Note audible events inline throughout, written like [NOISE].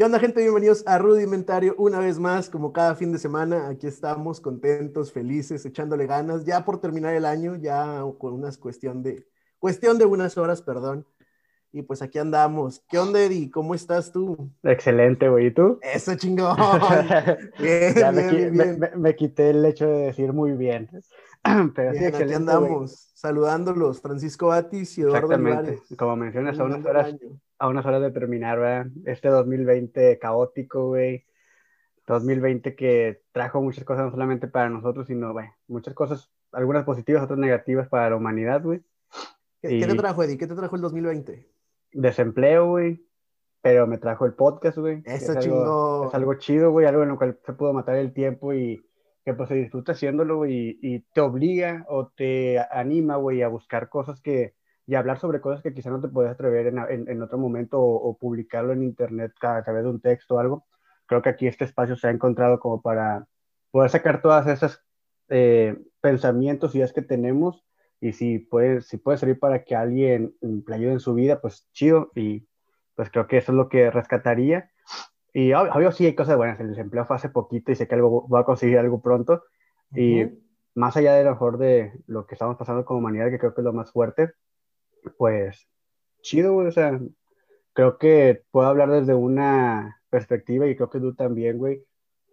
¿Qué onda, gente? Bienvenidos a Rudimentario una vez más, como cada fin de semana. Aquí estamos contentos, felices, echándole ganas, ya por terminar el año, ya con una cuestión de, cuestión de unas horas, perdón. Y pues aquí andamos. ¿Qué onda, Eddie? ¿Cómo estás tú? Excelente, güey. ¿Y tú? Eso, chingón. bien, [LAUGHS] ya me, bien. Me, quité el hecho de decir muy bien. [CLEARS THROAT] Pero aquí andamos, saludándolos. Francisco Batis y Eduardo Exactamente. Como mencionas, a unas horas a unas horas de terminar, ¿verdad? Este 2020 caótico, güey. 2020 que trajo muchas cosas no solamente para nosotros, sino, güey, muchas cosas, algunas positivas, otras negativas para la humanidad, güey. ¿Qué, ¿Qué, te trajo, Eddie? ¿Qué te trajo el 2020? Desempleo, güey. Pero me trajo el podcast, güey. Eso es chingón. Algo, es algo chido, güey, algo en lo cual se pudo matar el tiempo y que pues se disfruta haciéndolo, güey, y, y te obliga o te anima, güey, a buscar cosas que, y hablar sobre cosas que quizá no te puedes atrever en, en, en otro momento o, o, publicarlo en internet a, a, través de un texto o algo. Creo que aquí este espacio se ha encontrado como para poder sacar todas esas eh, pensamientos y ideas que tenemos y si puede, si puede servir para que alguien le ayude en su vida, pues chido y pues creo que eso es lo que rescataría. Y obvio, sí hay cosas buenas, el desempleo fue hace poquito y sé que algo, voy a conseguir algo pronto. Uh -huh. Y más allá de lo mejor de lo que estamos pasando como humanidad, que creo que es lo más fuerte, pues chido, güey, o sea, creo que puedo hablar desde una perspectiva y creo que tú también, güey,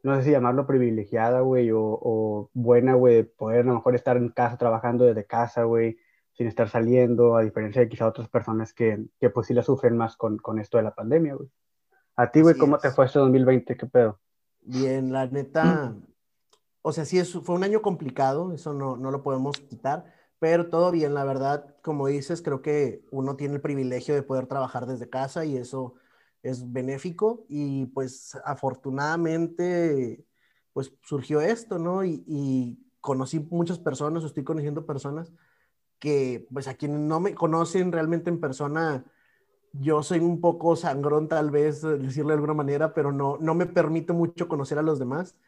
no sé si llamarlo privilegiada, güey, o, o, buena, güey, poder a lo mejor estar en casa trabajando desde casa, güey, sin estar saliendo, a diferencia de quizá otras personas que, que pues sí la sufren más con, con esto de la pandemia, güey. A ti, güey, ¿cómo es. te fue este 2020? ¿Qué pedo? Bien, la neta, o sea, sí, es, fue un año complicado, eso no, no lo podemos quitar, pero todo bien, la verdad, como dices, creo que uno tiene el privilegio de poder trabajar desde casa y eso es benéfico y pues afortunadamente pues surgió esto, ¿no? Y, conocí muchas personas, estoy conociendo personas que pues a quienes no me conocen realmente en persona, yo soy un poco sangrón tal vez, decirlo de alguna manera, pero no, no me permite mucho conocer a los demás.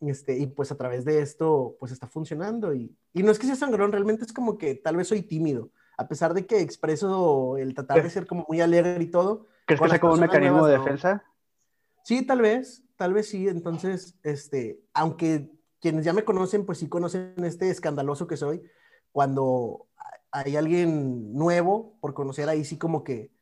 Este, y pues a través de esto, pues está funcionando. Y, y no es que sea sangrón, realmente es como que tal vez soy tímido, a pesar de que expreso el tratar de ser como muy alegre y todo. ¿Crees que sea como un mecanismo nuevas, de defensa? No. Sí, tal vez, tal vez sí. Entonces, este, aunque quienes ya me conocen, pues sí conocen este escandaloso que soy, cuando hay alguien nuevo por conocer ahí sí como que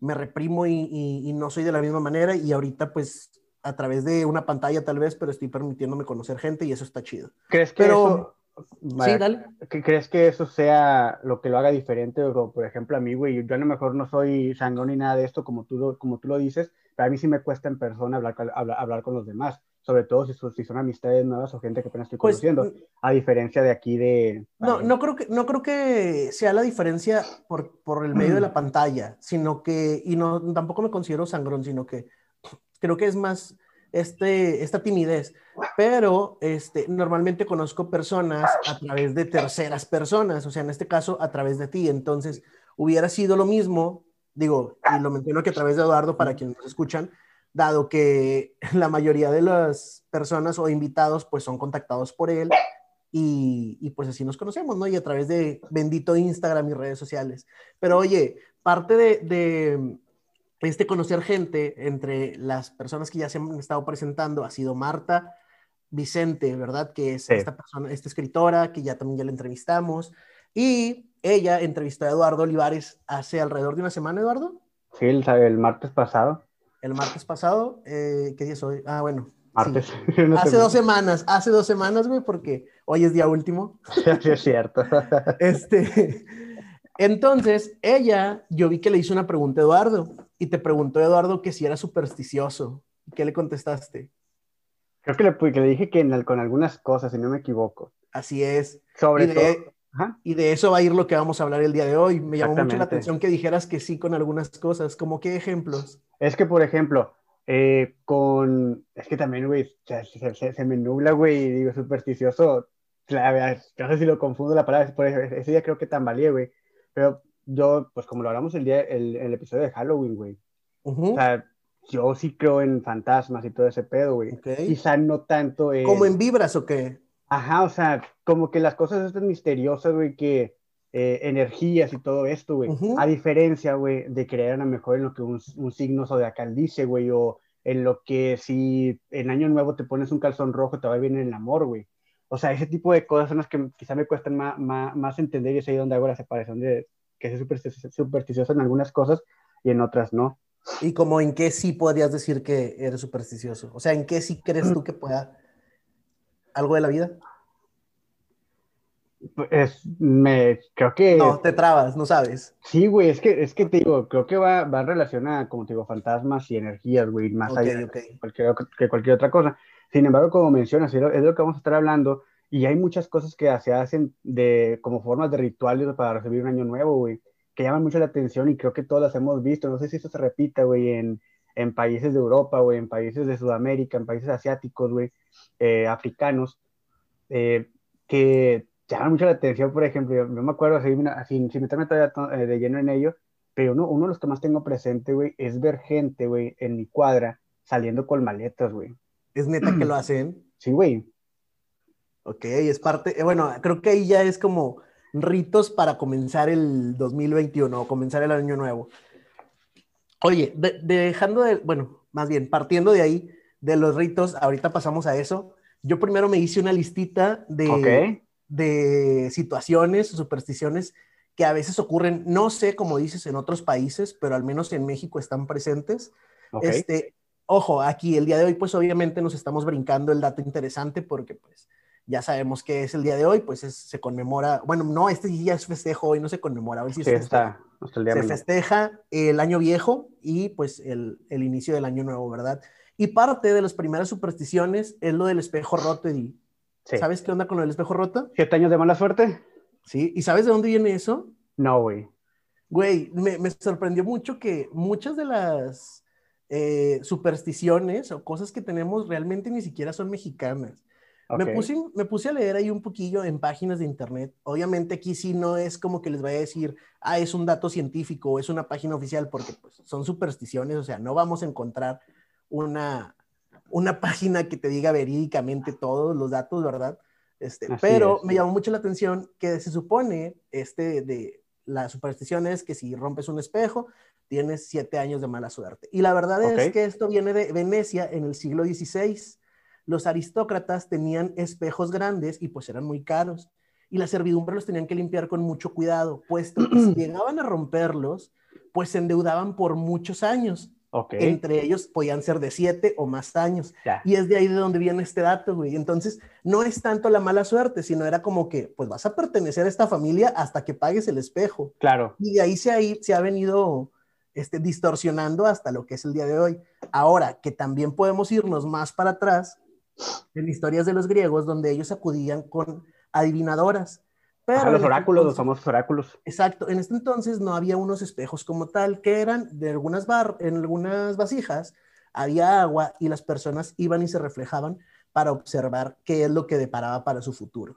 me reprimo y, y, y no soy de la misma manera y ahorita pues a través de una pantalla tal vez, pero estoy permitiéndome conocer gente y eso está chido. ¿Crees que pero, eso, vaya, sí, dale. ¿crees que eso sea lo que lo haga diferente? O, por ejemplo, a mí, güey, yo a lo mejor no soy sangrón ni nada de esto, como tú, como tú lo dices, pero a mí sí me cuesta en persona hablar, hablar, hablar con los demás, sobre todo si, si, son amistades nuevas o gente que apenas estoy conociendo, pues, a diferencia de aquí de... No, no creo que, no creo que sea la diferencia por, por el medio de [CLEARS THROAT] la pantalla, sino que, y no, tampoco me considero sangrón, sino que creo que es más este, esta timidez, pero este, normalmente conozco personas a través de terceras personas, o sea, en este caso a través de ti, entonces hubiera sido lo mismo, digo, y lo menciono que a través de Eduardo para quienes nos escuchan, dado que [LAUGHS] la mayoría de las personas o invitados pues son contactados por él y, y, pues así nos conocemos, ¿no? Y a través de bendito Instagram y redes sociales. Pero oye, parte de, de este conocer gente entre las personas que ya se han estado presentando ha sido Marta Vicente, ¿verdad? Que es sí. esta persona, esta escritora que ya también ya la entrevistamos. Y ella entrevistó a Eduardo Olivares hace alrededor de una semana, Eduardo. Sí, el, el martes pasado. El martes pasado, eh, ¿qué día es hoy? Ah, bueno. Martes. Sí. [LAUGHS] hace dos semanas, hace dos semanas, güey, porque hoy es día último. [LAUGHS] Sí, es cierto. este, entonces, ella, yo vi que le hizo una pregunta a Eduardo y te preguntó Eduardo que si era supersticioso. ¿Qué le contestaste? Creo que le, que le dije que en, con algunas cosas, si no me equivoco. Así es. Sobre y todo. De, y de eso va a ir lo que vamos a hablar el día de hoy. Me llamó mucho la atención que dijeras que sí con algunas cosas. ¿Como qué ejemplos? Es que, por ejemplo, eh, con. Es que también, güey, se, se, se, me nubla, güey, y digo supersticioso. No sé si lo confundo la palabra. Por ese día creo que tambaleé, güey. Pero yo, pues como lo hablamos el día, el, el episodio de Halloween, güey. Uh -huh. O sea, yo sí creo en fantasmas y todo ese pedo, güey. Okay. Quizá no tanto en... ¿Como en vibras o qué? Ajá, o sea, como que las cosas estas misteriosas, güey, que eh, energías y todo esto, güey. Uh -huh. A diferencia, güey, de creer a lo mejor en lo que un, un signo zodiacal dice, güey, o en lo que si en Año Nuevo te pones un calzón rojo, te va bien en el amor, güey. O sea, ese tipo de cosas son las que quizá me cuestan más, más, entender y es ahí donde hago la separación de que es supersticioso en algunas cosas y en otras no. ¿Y como en qué sí podrías decir que eres supersticioso? O sea, ¿en qué sí crees tú que pueda algo de la vida? Pues me creo que. No, te trabas, no sabes. Sí, güey, es que, es que te digo, creo que va, va en relación a, como te digo, fantasmas y energías, güey, más allá Cualquier, que cualquier otra cosa. Sin embargo, como mencionas, es lo que vamos a estar hablando, y hay muchas cosas que se hacen de, como formas de rituales para recibir un año nuevo, güey, que llaman mucho la atención y creo que todas las hemos visto. No sé si esto se repita, güey, en, en países de Europa, güey, en países de Sudamérica, en países asiáticos, güey, eh, africanos, eh, que llama mucho la atención, por ejemplo, yo, me acuerdo, sin, sin meterme todavía eh, de lleno en ello, pero uno, uno de los que más tengo presente, güey, es ver gente, güey, en mi cuadra saliendo con maletas, güey. ¿Es neta que [CLEARS THROAT] lo hacen? Sí, güey. Ok, es parte, eh, bueno, creo que ahí ya es como ritos para comenzar el 2021 o comenzar el año nuevo. Oye, dejando de, bueno, más bien, partiendo de ahí, de los ritos, ahorita pasamos a eso. Yo primero me hice una listita de, de situaciones, supersticiones que a veces ocurren, no sé cómo dices en otros países, pero al menos en México están presentes. Este, ojo, aquí el día de hoy, pues obviamente nos estamos brincando el dato interesante porque pues ya sabemos que es el día de hoy, pues se conmemora, bueno, no, este día es festejo, hoy no se conmemora, hoy sí, sí está, se festeja el año viejo y pues el, el, inicio del año nuevo, ¿verdad? Y parte de las primeras supersticiones es lo del espejo roto, y ¿Sabes qué onda con el espejo roto? ¿Siete años de mala suerte? Sí, ¿y sabes de dónde viene eso? No, güey. Güey, me, me, sorprendió mucho que muchas de las eh, supersticiones o cosas que tenemos realmente ni siquiera son mexicanas. Me, puse, me puse a leer ahí un poquillo en páginas de internet. Obviamente aquí sí no es como que les vaya a decir, ah, es un dato científico o es una página oficial, porque pues, son supersticiones, o sea, no vamos a encontrar una, una [LAUGHS] página que te diga verídicamente todos los datos, ¿verdad? Este, pero me llamó mucho la atención que se supone, este, de la superstición es que si rompes un espejo, tienes siete años de mala suerte. Y la verdad es que esto viene de Venecia en el siglo XVI. Los aristócratas tenían espejos grandes y pues eran muy caros. Y la servidumbre los tenían que limpiar con mucho cuidado, puesto que si [CLEARS THROAT] llegaban a romperlos, pues se endeudaban por muchos años. Entre ellos podían ser de siete o más años. Y es de ahí de donde viene este dato, güey. Entonces, no es tanto la mala suerte, sino era como que, pues vas a pertenecer a esta familia hasta que pagues el espejo. Claro. Y de ahí se, ahí, se ha venido este, distorsionando hasta lo que es el día de hoy. Ahora, que también podemos irnos más para atrás en historias de los griegos, donde ellos acudían con adivinadoras pero los oráculos, los famosos oráculos. Exacto. En este entonces no había unos espejos como tal, que eran de algunas bar, en algunas vasijas había agua y las personas iban y se reflejaban para observar qué es lo que deparaba para su futuro.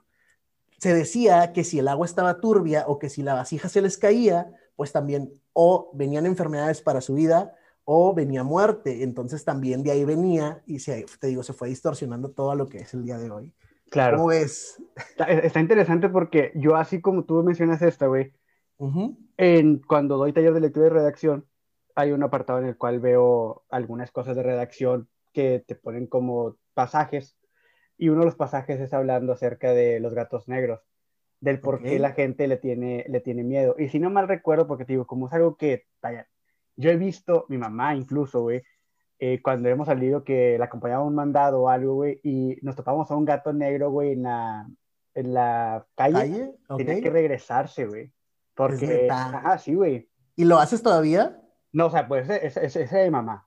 Se decía que si el agua estaba turbia o que si la vasija se les caía, pues también o venían enfermedades para su vida o venía muerte. Entonces también de ahí venía y se, te digo, se fue distorsionando todo lo que es el día de hoy. Claro. ¿Cómo es? Está, interesante porque yo, así como tú mencionas esta, güey, en, cuando doy taller de lectura y redacción, hay un apartado en el cual veo algunas cosas de redacción que te ponen como pasajes, y uno de los pasajes es hablando acerca de los gatos negros, del por qué la gente le tiene, le tiene miedo. Y si no mal recuerdo, porque te digo, como es algo que, yo he visto, mi mamá incluso, güey, eh, cuando hemos salido que la acompañaba un mandado o algo, güey, y nos topamos a un gato negro, güey, en la, en la calle, tenía que regresarse, güey. Porque, ajá, sí, güey. ¿Y lo haces todavía? No, o sea, pues ese es de mamá.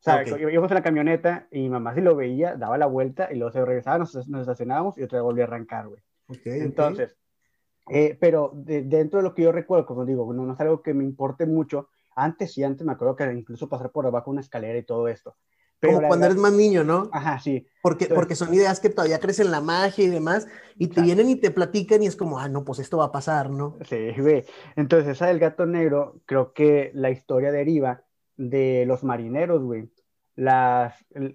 O sea, íbamos en la camioneta y mi mamá si lo veía, daba la vuelta y luego se regresaba, nos, estacionábamos y otra vez volvía a arrancar, güey. Entonces, eh, pero dentro de lo que yo recuerdo, como digo, no, no es algo que me importe mucho, antes sí, antes me acuerdo que incluso pasar por abajo una escalera y todo esto. Pero Como cuando eres más niño, ¿no? Ajá, sí. Porque, porque son ideas que todavía crecen la magia y demás, y te vienen y te platican y es como, ah, no, pues esto va a pasar, ¿no? Sí, güey. Entonces, esa del gato negro, creo que la historia deriva de los marineros, güey. Las,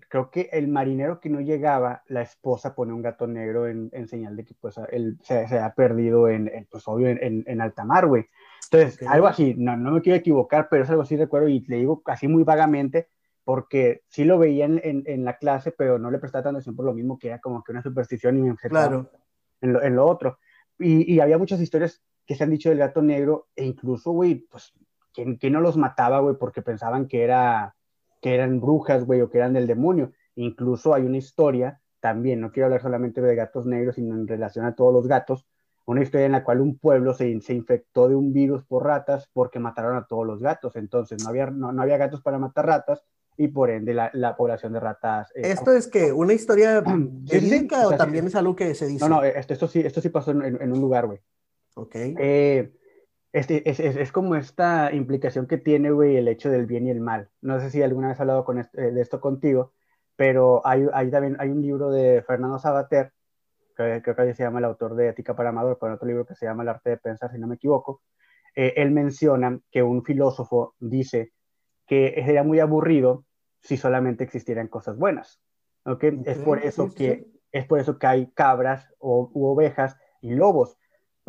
creo que el marinero que no llegaba, la esposa pone un gato negro en, señal de que pues él se, ha perdido en, pues obvio, en, en alta mar, güey. Entonces, algo así, no, no me quiero equivocar, pero es algo así, recuerdo, y le digo así muy vagamente, porque sí lo veía en, en, la clase, pero no le prestaba tanta atención por lo mismo que era como que una superstición y me claro. en, lo, en lo otro. Y, y, había muchas historias que se han dicho del gato negro e incluso, güey, pues, ¿quién, no los mataba, güey? Porque pensaban que, era, que eran brujas, güey, o que eran del demonio. Incluso hay una historia también, no quiero hablar solamente de gatos negros, sino en relación a todos los gatos, una historia en la cual un pueblo se, se, infectó de un virus por ratas porque mataron a todos los gatos. Entonces no había, no, no había gatos para matar ratas y por ende la, la población de ratas. Eh, ¿Esto es que una historia [CLEARS THROAT] verídica o, también es algo que se dice? No, no, esto, esto, sí, esto sí pasó en, en un lugar, güey. Ok. Eh, este, es, es, es, como esta implicación que tiene, güey, el hecho del bien y el mal. No sé si alguna vez he hablado con eh, de esto contigo, pero hay, hay, también hay un libro de Fernando Sabater creo que se llama el autor de Ética para Amador, con otro libro que se llama El arte de pensar, si no me equivoco, eh, él menciona que un filósofo dice que sería muy aburrido si solamente existieran cosas buenas. ¿okay? es, por eso que, es por eso que hay cabras o, u ovejas y lobos,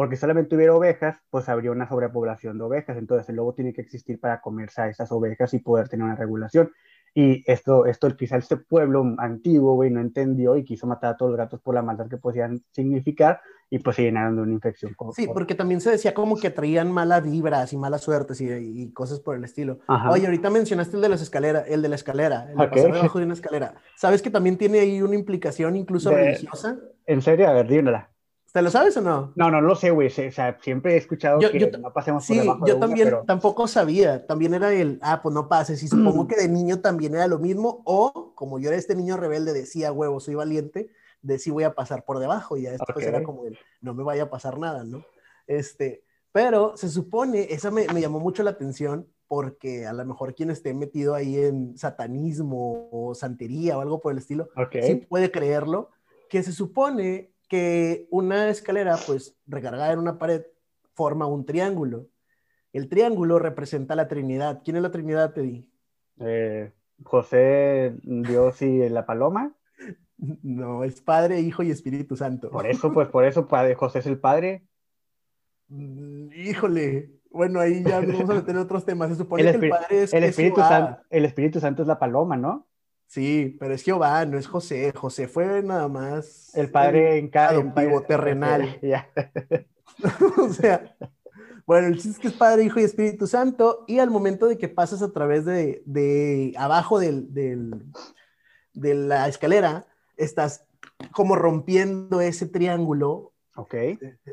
porque solamente hubiera ovejas, pues habría una sobrepoblación de ovejas, entonces el lobo tiene que existir para comerse a esas ovejas y poder tener una regulación. Y esto, esto quizá este pueblo antiguo, güey, no entendió y quiso matar a todos los gatos por la maldad que podían significar y pues se llenaron de una infección. Sí, porque también se decía como que traían malas vibras y malas suertes y, y cosas por el estilo. Oye, ahorita mencionaste el de las escaleras, el de la escalera, el de pasar debajo de una escalera. ¿Sabes que también tiene ahí una implicación incluso religiosa? ¿En serio? A ver, dímela. ¿Te lo sabes o no? No, no lo sé, güey. O sea, siempre he escuchado que no pasemos por debajo yo también tampoco sabía. También era el, ah, pues no pases. Y supongo que de niño también era lo mismo. O, como yo era este niño rebelde, decía, huevo, soy valiente, de sí voy a pasar por debajo. Y ya esto era como el, no me vaya a pasar nada, ¿no? Este, pero se supone, esa me, me llamó mucho la atención porque a lo mejor quien esté metido ahí en satanismo o santería o algo por el estilo, sí puede creerlo, que se supone que una escalera, pues recargada en una pared, forma un triángulo. El triángulo representa la Trinidad. ¿Quién es la Trinidad, Teddy? Eh, José, Dios y la paloma. No, es Padre, Hijo y Espíritu Santo. Por eso, pues por eso padre, José es el Padre. Mm, híjole, bueno, ahí ya vamos a meter otros temas. Se supone que el Padre es el Espíritu. El Espíritu Santo es la paloma, ¿no? Sí, pero es Jehová, no es José. José fue nada más. El padre en cada terrenal. [LAUGHS] [LAUGHS] o sea, bueno, el chiste es que es Padre, Hijo y Espíritu Santo. Y al momento de que pasas a través de, de abajo del, del, de la escalera, estás como rompiendo ese triángulo. Ok.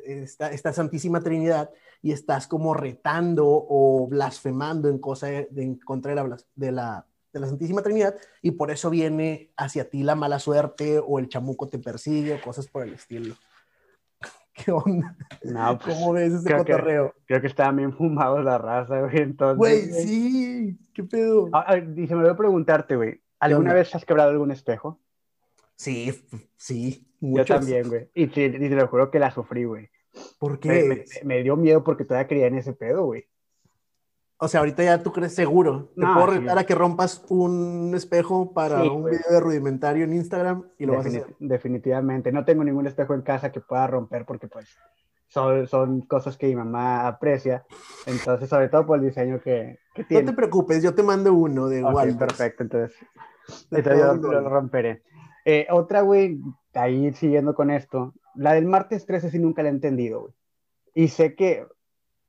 Esta, esta Santísima Trinidad y estás como retando o blasfemando en, cosa de, en contra de la, de la de la Santísima Trinidad y por eso viene hacia ti la mala suerte o el chamuco te persigue o cosas por el estilo. [LAUGHS] ¿Qué onda? No, pues, ¿Cómo ves ese cotorreo? creo que estaban bien fumados la raza, güey. Entonces, güey, sí, qué pedo. Ah, dice, me voy a preguntarte, güey, ¿alguna vez has quebrado algún espejo? Sí, sí. Yo también, güey. Y, te, lo juro que la sufrí, güey. ¿Por qué? Me, me, dio miedo porque todavía creía en ese pedo, güey. O sea, ahorita ya tú crees seguro. Te puedo retar a que rompas un espejo para un video de rudimentario en Instagram y lo vas a hacer. Definitivamente. No tengo ningún espejo en casa que pueda romper porque pues son, son cosas que mi mamá aprecia. Entonces, sobre todo por el diseño que, que tiene. No te preocupes, yo te mando uno de okay, Perfecto, entonces, entonces yo lo, romperé. Eh, otra, güey, ahí siguiendo con esto. La del martes 13 sí nunca la he entendido, güey. Y sé que...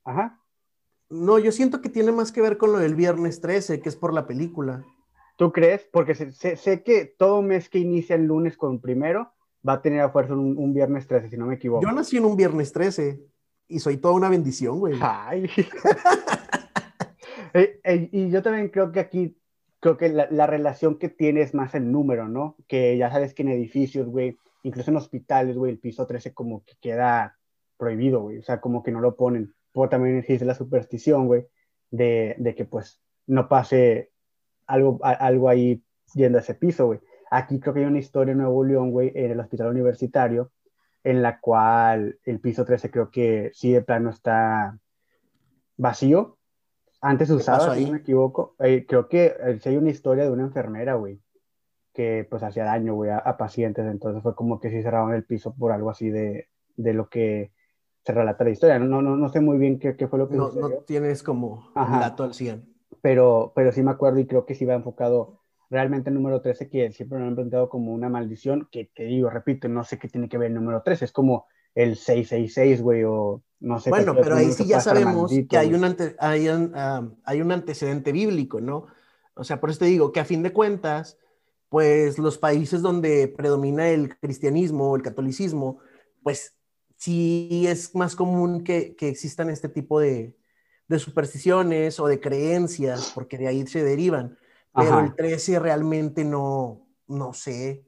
Ajá. No, yo siento que tiene más que ver con lo del viernes 13, que es por la película. ¿Tú crees? Porque sé, que todo mes que inicia el lunes con primero va a tener a fuerza un, viernes 13, si no me equivoco. Yo nací en un viernes 13 y soy toda una bendición, güey. Ay. [LAUGHS] Eh, eh, y yo también creo que aquí, creo que la, la, relación que tiene es más el número, ¿no? Que ya sabes que en edificios, güey, incluso en hospitales, güey, el piso 13 como que queda prohibido, güey. O sea, como que no lo ponen por también existe la superstición, güey, de, de, que pues no pase algo, algo ahí yendo a ese piso, güey. Aquí creo que hay una historia en Nuevo León, güey, en el hospital universitario, en la cual el piso 13 creo que sí de plano está vacío. Antes usaba, si no me equivoco. Eh, creo que eh, sí hay una historia de una enfermera, güey, que pues hacía daño, güey, a, a, pacientes. Entonces fue como que sí cerraron el piso por algo así de, de lo que se relata la historia. No, no, no sé muy bien qué, qué fue lo que no, No tienes como un dato al 100. Pero, pero sí me acuerdo y creo que sí va enfocado realmente el número 13, que siempre lo han planteado como una maldición, que te digo, repito, no sé qué tiene que ver el número 13, es como el 666, güey, o no sé. Bueno, pero ahí sí ya sabemos que hay un, hay, un, hay un antecedente bíblico, ¿no? O sea, por eso te digo que a fin de cuentas, pues los países donde predomina el cristianismo o el catolicismo, pues sí es más común que, que existan este tipo de, de, supersticiones o de creencias, porque de ahí se derivan. Pero el 13 realmente no, no sé.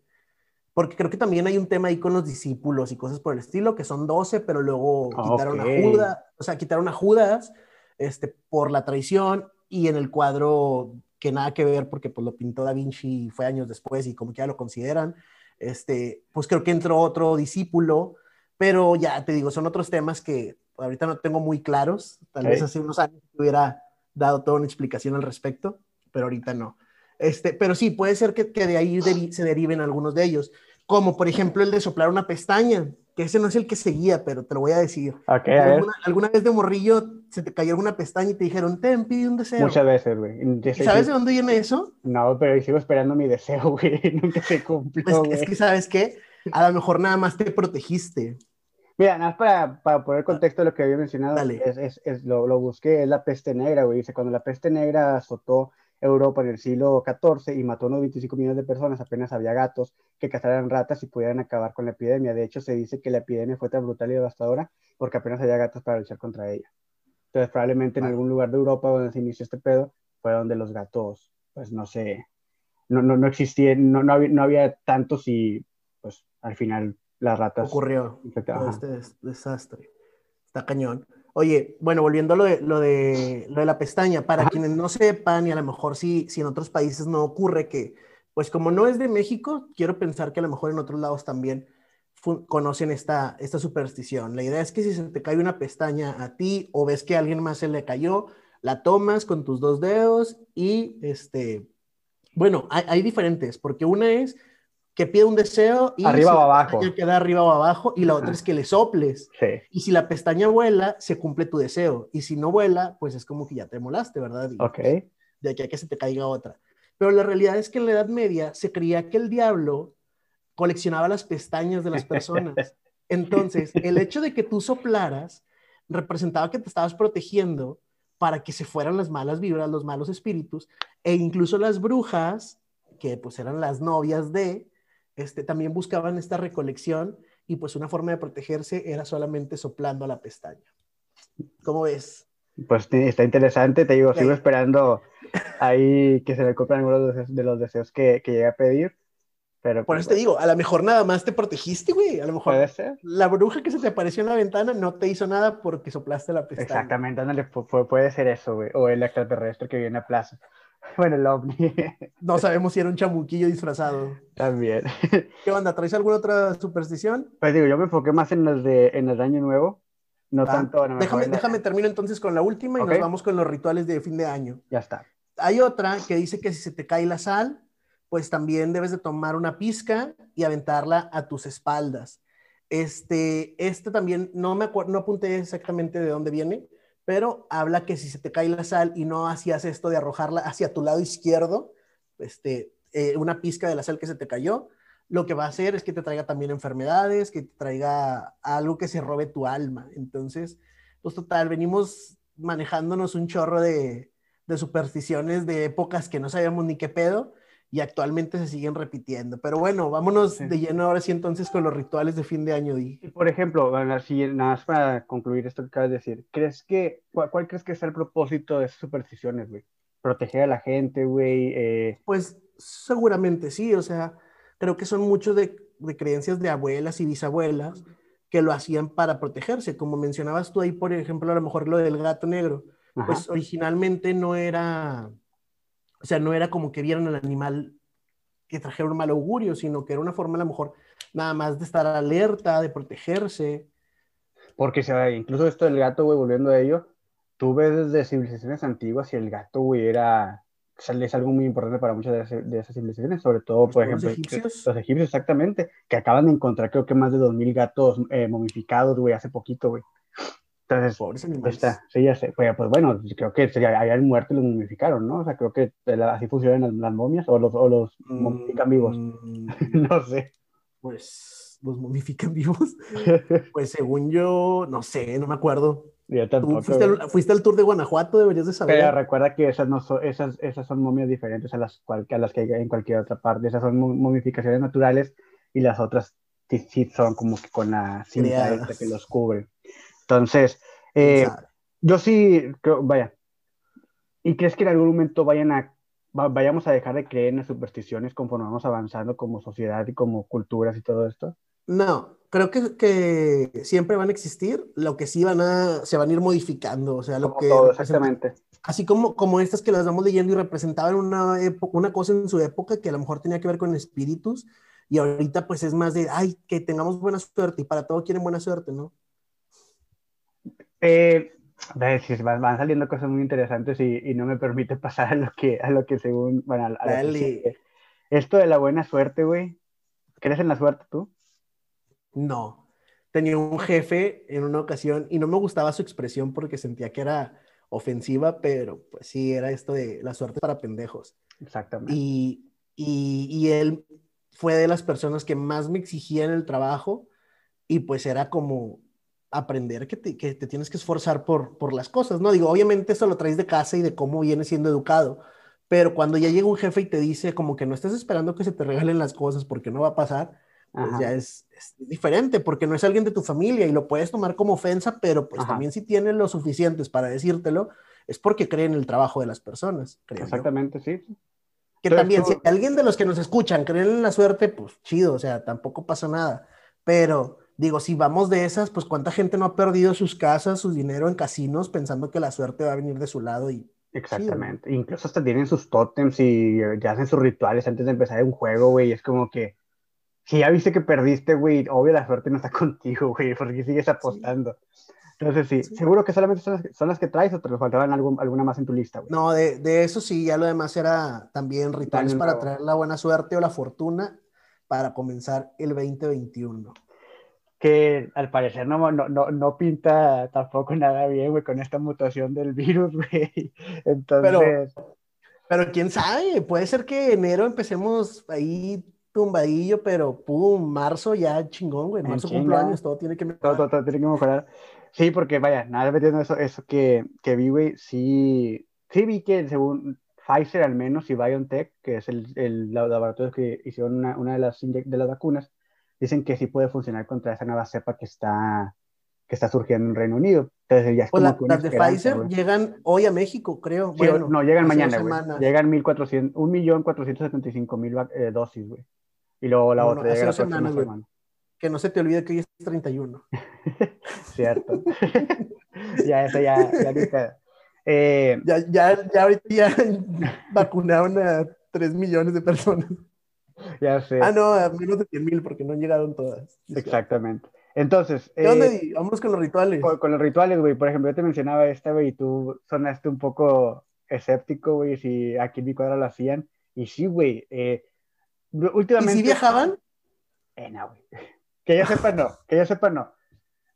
Porque creo que también hay un tema ahí con los discípulos y cosas por el estilo, que son 12, pero luego quitaron a Judas, o sea, quitaron a Judas este, por la traición y en el cuadro que nada que ver porque pues lo pintó Da Vinci fue años después y como que ya lo consideran, este, pues creo que entró otro discípulo, pero ya te digo, son otros temas que ahorita no tengo muy claros, tal vez hace unos años hubiera dado toda una explicación al respecto, pero ahorita no. Este, pero sí, puede ser que, que de ahí se deriven algunos de ellos, como por ejemplo el de soplar una pestaña que ese no es el que seguía, pero te lo voy a decir. ¿Alguna, vez de morrillo se te cayó alguna pestaña y te dijeron, ten, pide un deseo? Muchas veces, güey. ¿Sabes de dónde viene eso? No, pero sigo esperando mi deseo, [LAUGHS] güey. Nunca se cumplió, es, es, que, ¿sabes qué? A lo mejor nada más te protegiste. Mira, nada más para, para poner contexto de lo que había mencionado, es, es, es, lo, lo busqué, es la peste negra, güey. Dice, cuando la peste negra azotó Europa en el siglo XIV y mató a unos 25 millones de personas, apenas había gatos que cazaran ratas y pudieran acabar con la epidemia. De hecho, se dice que la epidemia fue tan brutal y devastadora porque apenas había gatos para luchar contra ella. Entonces, probablemente en algún lugar de Europa donde se inició este pedo fue donde los gatos, pues no sé, no, no, no existían, no, no, había, no había tantos y pues al final las ratas. Ocurrió este desastre. Está cañón. Oye, bueno, volviendo a lo de, lo de, lo de la pestaña, para quienes no sepan, y a lo mejor si, si en otros países no ocurre, que pues como no es de México, quiero pensar que a lo mejor en otros lados también conocen esta, esta superstición. La idea es que si se te cae una pestaña a ti o ves que a alguien más se le cayó, la tomas con tus dos dedos y, este, bueno, hay, hay diferentes, porque una es que pide un deseo y arriba o abajo. queda arriba o abajo y la otra es que le soples. Y si la pestaña vuela, se cumple tu deseo. Y si no vuela, pues es como que ya te molaste, ¿verdad? ok. de aquí a que se te caiga otra. Pero la realidad es que en la Edad Media se creía que el diablo coleccionaba las pestañas de las personas. [LAUGHS] Entonces, el hecho de que tú soplaras representaba que te estabas protegiendo para que se fueran las malas vibras, los malos espíritus, e incluso las brujas, que pues eran las novias de, este, también buscaban esta recolección y pues una forma de protegerse era solamente soplando a la pestaña. ¿Cómo ves? Pues está interesante, te digo, sigo esperando ahí que se le compren algunos de los deseos que, que llegué a pedir. Pero, Por pues, eso te digo, a lo mejor nada más te protegiste, güey. A lo mejor la bruja que se te apareció en la ventana no te hizo nada porque soplaste la pestaña. Exactamente, ándale, puede ser eso, güey. O el extraterrestre que viene a plaza. [LAUGHS] Bueno, el ovni. No sabemos si era un chamuquillo disfrazado. También. ¿Qué onda? ¿Traes alguna otra superstición? Pues digo, yo me enfoqué más en las de en el año nuevo. No tanto. déjame, déjame termino entonces con la última y nos vamos con los rituales de fin de año. Ya está. Hay otra que dice que si se te cae la sal, pues también debes de tomar una pizca y aventarla a tus espaldas. Este, este también, no me acuerdo, no apunté exactamente de dónde viene, pero habla que si se te cae la sal y no hacías esto de arrojarla hacia tu lado izquierdo, este, eh, una pizca de la sal que se te cayó, lo que va a hacer es que te traiga también enfermedades, que te traiga algo que se robe tu alma. Entonces, pues total, venimos manejándonos un chorro de, de supersticiones de épocas que no sabíamos ni qué pedo y actualmente se siguen repitiendo. Pero bueno, vámonos de lleno ahora sí entonces con los rituales de fin de año. Di. Por ejemplo, nada más para concluir esto que acabas de decir, ¿crees que, cuál, crees que es el propósito de esas supersticiones, güey? ¿Proteger a la gente, güey? Eh... Pues seguramente sí, o sea, creo que son muchos de, de creencias de abuelas y bisabuelas que lo hacían para protegerse, como mencionabas tú ahí, por ejemplo, a lo mejor lo del gato negro, pues originalmente no era o sea, no era como que vieran al animal que trajera un mal augurio, sino que era una forma a lo mejor nada más de estar alerta, de protegerse. Porque sea, incluso esto del gato, güey, volviendo a ello, tú ves desde civilizaciones antiguas y el gato, güey, era es algo muy importante para muchas de, esas civilizaciones, sobre todo, por ejemplo, los egipcios. los egipcios, exactamente, que acaban de encontrar creo que más de 2.000 gatos eh, momificados, güey, hace poquito, güey. Entonces, Pobres pues, animales. está, sí, ya sé. Pues, pues bueno, creo que sería, habían muerto y los momificaron, ¿no? O sea, creo que así funcionan las, las momias o los, o los momifican vivos. Mm, [LAUGHS] no sé. Pues los momifican vivos. [LAUGHS] Pues según yo, no sé, no me acuerdo. Yo Tú tampoco. fuiste al, fuiste al tour de Guanajuato, deberías de saber. Pero recuerda que esas no son, esas, esas son momias diferentes a las, cual, a las que hay en cualquier otra parte. Esas son mo- momificaciones naturales y las otras sí, sí son como que con la cinta esta que los cubre. Entonces, ¿Quién eh, yo sí, creo, vaya. ¿Y crees que en algún momento vayan a, va- vayamos a dejar de creer en las supersticiones conforme vamos avanzando como sociedad y como culturas y todo esto? No, creo que, que siempre van a existir, lo que sí van a, se van a ir modificando, o sea, lo Como que todo, exactamente. así como, como estas que las vamos leyendo y representaban una, época, una cosa en su época que a lo mejor tenía que ver con espíritus, y ahorita pues es más de, ay, que tengamos buena suerte, y para todo quieren buena suerte, ¿no? Eh, van, saliendo cosas muy interesantes y, y no me permite [LAUGHS] pasar a lo que, a lo que según, bueno, a, a lo que Dale. sigue. Esto de la buena suerte, güey. ¿Crees en la suerte tú? No. Tenía un jefe en una ocasión y no me gustaba su expresión porque sentía que era ofensiva, pero pues sí, era esto de la suerte para pendejos. Exactamente. Y, y, y él fue de las personas que más me exigía en el trabajo y pues era como aprender que te, que te tienes que esforzar por, por las cosas, ¿no? Digo, obviamente eso lo traes de casa y de cómo vienes siendo educado, pero cuando ya llega un jefe y te dice como que no estás esperando que se te regalen las cosas porque no va a pasar, pues ya es, es diferente porque no es alguien de tu familia y lo puedes tomar como ofensa, pero pues Ajá. también si tiene lo suficientes para decírtelo, es porque cree en el trabajo de las personas, yo. Exactamente, sí. Que Entonces, también, tú- si alguien de los que nos escuchan creen en la suerte, pues chido, o sea, tampoco pasa nada. Pero digo, si vamos de esas, pues cuánta gente no ha perdido sus casas, su dinero en casinos pensando que la suerte va a venir de su lado y Exactamente. Incluso hasta tienen sus tótems y eh, ya hacen sus rituales antes de empezar un juego, güey. Es como que, si ya viste que perdiste, güey, obvio la suerte no está [LAUGHS] contigo, güey, porque sigues apostando. Entonces, sí, Sí. seguro que solamente son las, son las que traes o te faltaban algo- alguna más en tu lista, güey. no, de, de eso sí, ya lo demás era también rituales para traer la buena suerte o la fortuna para comenzar el 2021. Que al parecer no, no, no, no pinta tampoco nada bien, güey, con esta mutación del [LAUGHS] virus, güey. Entonces, Pero quién sabe, puede ser que enero empecemos ahí tumbadillo, pero pum, marzo ya chingón, güey. Marzo cumplo años, todo tiene que todo, mejorar. todo, todo tiene que mejorar. Sí, porque vaya, nada metiendo eso, eso que, que vi, güey, sí, sí vi que según Pfizer al menos y BioNTech, que es el, el laboratorio que hicieron una, una de, las de las vacunas, dicen que sí puede funcionar contra esa nueva cepa que está, que está surgiendo en Reino Unido. Entonces ya es Pues como la- las de Pfizer güey. llegan hoy a México, creo. Sí, bueno, no, llegan mañana, güey. Llegan 1.400 1.475.000 eh, dosis, güey. Y luego la No, no, otra llega la próxima semanas, semana. Que no se te olvide que hoy es 31. [LAUGHS] Cierto. [LAUGHS] ya, eso ya, ya pedo. Eh, Ya, ya, ya ahorita ya [LAUGHS] vacunaron a 3 millones de personas. [LAUGHS] ya sé. Ah, no, a menos de 100 mil porque no llegaron todas. Exactamente. Entonces, ¿Qué onda, eh, Di? Vámonos con los rituales. con, con los rituales, güey, por ejemplo, yo te mencionaba esta, güey, y tú sonaste un poco escéptico, güey, si aquí en mi cuadra lo hacían. Y sí, güey, eh, ¿Y últimamente... si viajaban? Eh, no, güey. [LAUGHS] Que yo sepa, no. Que yo sepa, no.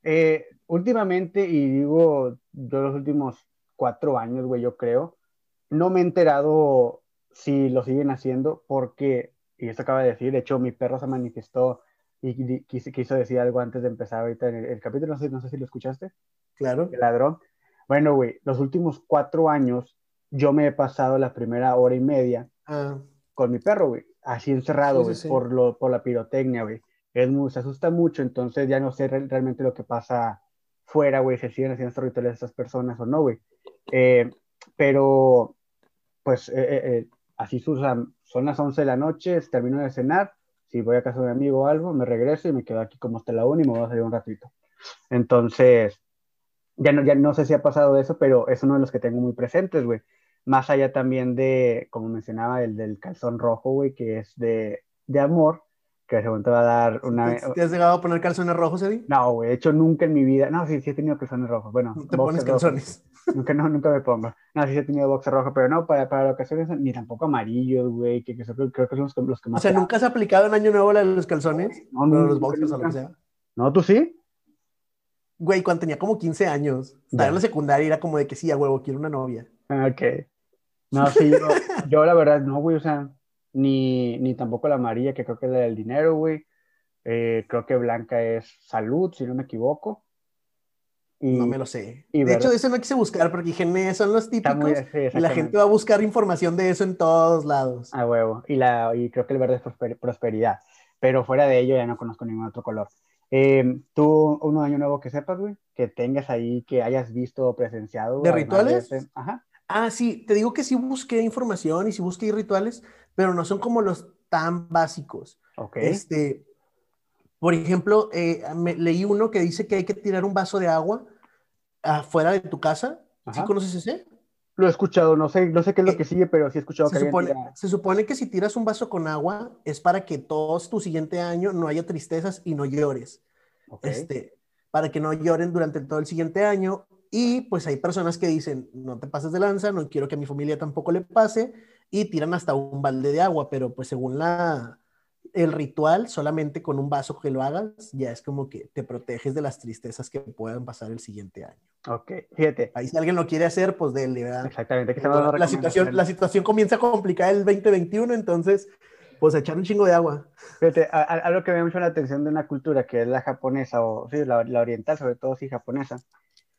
Eh, últimamente, y digo, yo los últimos cuatro años, güey, yo creo, no me he enterado si lo siguen haciendo porque, y esto acaba de decir, de hecho, mi perro se manifestó y quiso, quiso decir algo antes de empezar ahorita en el, el capítulo, no sé, no sé si lo escuchaste, Claro. el ladrón. Bueno, güey, los últimos cuatro años yo me he pasado la primera hora y media Ah, con mi perro, güey, así encerrado, Sí, güey, sí, sí. por, lo, por la pirotecnia, güey. Se asusta mucho, entonces ya no sé re- realmente lo que pasa fuera, güey, si siguen haciendo estos rituales estas personas o no, güey. Eh, pero, pues, eh, eh, eh, así Susan, son las 11 de la noche, termino de cenar, si voy a casa de un amigo o algo, me regreso y me quedo aquí como hasta la una y me voy a salir un ratito. Entonces, ya no, ya no sé si ha pasado eso, pero es uno de los que tengo muy presentes, güey. Más allá también de, como mencionaba, el del calzón rojo, güey, que es de, de amor, que según te va a dar una... ¿Te, te has llegado a poner calzones rojos, Eddie? No, güey, de hecho nunca en mi vida... No, sí, sí he tenido calzones rojos. Bueno, No te pones rojo. calzones. [LAUGHS] Nunca, no, nunca me pongo. No, sí he tenido boxer rojo, pero no, para, para ocasiones, ni tampoco amarillos, güey, que, que son- creo que son los que, los que O más... sea, ¿nunca has aplicado en Año Nuevo la de los calzones? No, o nunca, los boxers o lo que sea. No, ¿tú sí? güey, cuando tenía como 15 años. Estaba en la secundaria y era como de que sí, a huevo, quiero una novia. Ok. No, sí, yo, yo la verdad no, güey, o sea, ni, ni tampoco la amarilla, que creo que es la del dinero, güey. Eh, creo que blanca es salud, si no me equivoco. Y, no me lo sé. de hecho, eso no quise buscar porque dije, son los típicos. y la gente va a buscar información de eso en todos lados. A huevo. Y, la, y creo que el verde es prosperidad. Pero fuera de ello ya no conozco ningún otro color. Eh, ¿Tú, un año nuevo que sepas, güey? Que tengas ahí, que hayas visto o presenciado. ¿De rituales? Este, ajá. Ah, sí, te digo que sí busqué información y sí busqué rituales, pero no son como los tan básicos. Ok. Este, por ejemplo, eh, leí uno que dice que hay que tirar un vaso de agua afuera de tu casa. ¿Sí conoces ese? Lo he escuchado, no sé, no sé qué es lo eh, que sigue, pero sí he escuchado se que supone, Se supone que si tiras un vaso con agua es para que todo tu siguiente año no haya tristezas y no llores. Este, para que no lloren durante todo el siguiente año. Y pues hay personas que dicen, no te pases de lanza, no quiero que a mi familia tampoco le pase, y tiran hasta un balde de agua, pero pues según la, el ritual, solamente con un vaso que lo hagas, ya es como que te proteges de las tristezas que puedan pasar el siguiente año. Ok, fíjate. Ahí si alguien lo quiere hacer, pues déle, ¿verdad? Exactamente. Que la, situación, la situación comienza a complicar el 2021, entonces, pues echar un chingo de agua. Fíjate, algo que me llama la atención de una cultura que es la japonesa, o sí, la, la oriental, sobre todo sí japonesa,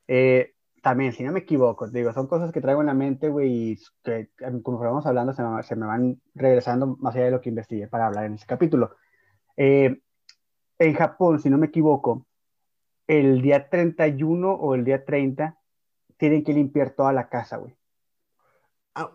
eh, también, si no me equivoco, digo, son cosas que traigo en la mente, güey, y que como vamos hablando se me, se me, van regresando más allá de lo que investigué para hablar en ese capítulo. Eh, en Japón, si no me equivoco, el día 31 o el día 30 tienen que limpiar toda la casa, güey. Ah,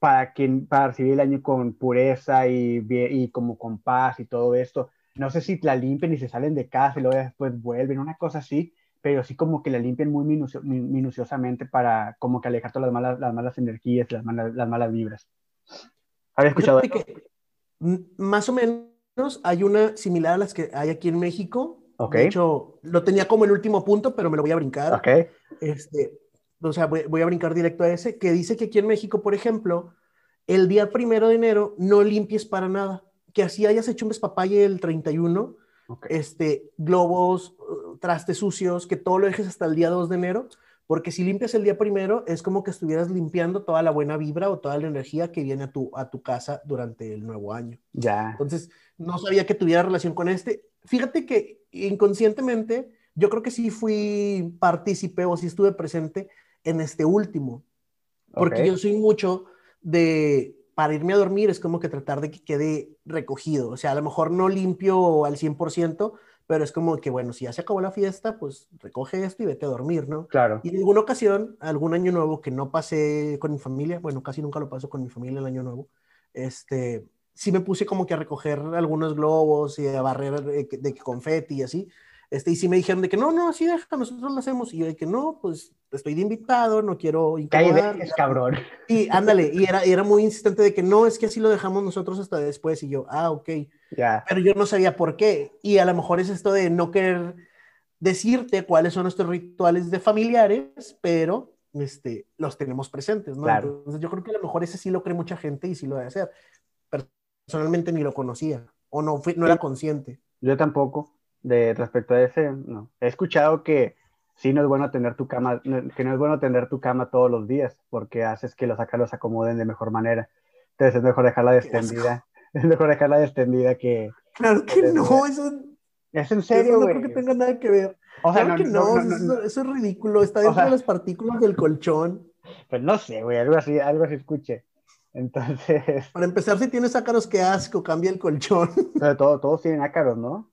para, que, para recibir el año con pureza y, y como con paz y todo esto. No sé si la limpian y se salen de casa y luego después vuelven, una cosa así pero sí como que la limpian muy minuciosamente para como que alejar todas las malas, las malas energías, las malas, las malas vibras. ¿Había escuchado Que, más o menos hay una similar a las que hay aquí en México. Okay. De hecho, lo tenía como el último punto, pero me lo voy a brincar. Okay. Este, o sea, voy, voy, a brincar directo a ese, que dice que aquí en México, por ejemplo, el día primero de enero no limpies para nada. Que así hayas hecho un despapalle el 31, este, globos, trastes sucios, que todo lo dejes hasta el día 2 de enero, porque si limpias el día primero es como que estuvieras limpiando toda la buena vibra o toda la energía que viene a tu, a tu casa durante el nuevo año. Ya. Entonces, no sabía que tuviera relación con este. Fíjate que inconscientemente yo creo que sí fui partícipe o sí estuve presente en este último, porque yo soy mucho de para irme a dormir es como que tratar de que quede recogido. O sea, a lo mejor no limpio al 100%, pero es como que, bueno, si ya se acabó la fiesta, pues recoge esto y vete a dormir, ¿no? Claro. Y en alguna ocasión, algún año nuevo que no pasé con mi familia, bueno, casi nunca lo paso con mi familia el año nuevo, este, sí me puse como que a recoger algunos globos y a barrer de, de confeti y así. Este, y sí me dijeron de que no, no, así deja, nosotros lo hacemos. Y yo de que no, pues estoy de invitado, no quiero incomodar. es cabrón. Y ándale, y era, era muy insistente de que no, es que así lo dejamos nosotros hasta después. Y yo, ah, ok. Ya. Pero yo no sabía por qué. Y a lo mejor es esto de no querer decirte cuáles son nuestros rituales de familiares, pero este, los tenemos presentes, ¿no? Claro. Entonces yo creo que a lo mejor ese sí lo cree mucha gente y sí lo debe hacer. Personalmente ni lo conocía o no, fui, no era consciente. Yo tampoco de respecto a ese, no. He escuchado que sí no es bueno tener tu cama, que no es bueno tener tu cama todos los días, porque haces que los acá los acomoden de mejor manera. Entonces es mejor dejarla extendida. [LAUGHS] Es mejor dejarla extendida que. Claro que no, eso. Es en serio, güey. No creo que tenga nada que ver. O sea, claro que no, eso, es ridículo. Está dentro de las partículas del colchón. Pues no sé, güey, algo así, algo así escuche. Entonces. Para empezar, si tienes ácaros, qué asco, cambia el colchón. Pero todo, todos tienen ácaros, ¿no?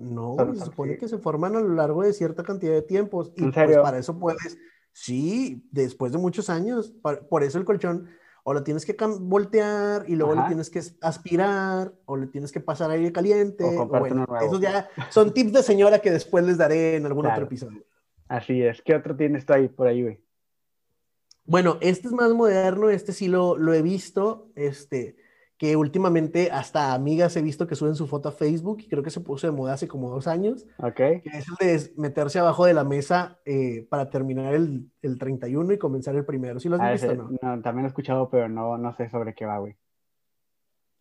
No, se supone que se forman a lo largo de cierta cantidad de tiempos. Y ¿En pues para eso puedes, sí, después de muchos años, por eso el colchón o lo tienes que voltear y luego lo tienes que aspirar o le tienes que pasar aire caliente. O bueno, esos ya son tips de señora que después les daré en algún otro episodio. Así es. ¿Qué otro tienes tú ahí por ahí, güey? Bueno, este es más moderno, este sí lo, lo he visto. Este, que últimamente hasta amigas he visto que suben su foto a Facebook y creo que se puso de moda hace como dos años. Ok. Que es el de meterse abajo de la mesa eh, para terminar el, el, 31 y comenzar el primero. ¿Sí lo has ah, visto ese, no? no? También lo he escuchado, pero no, no sé sobre qué va, güey.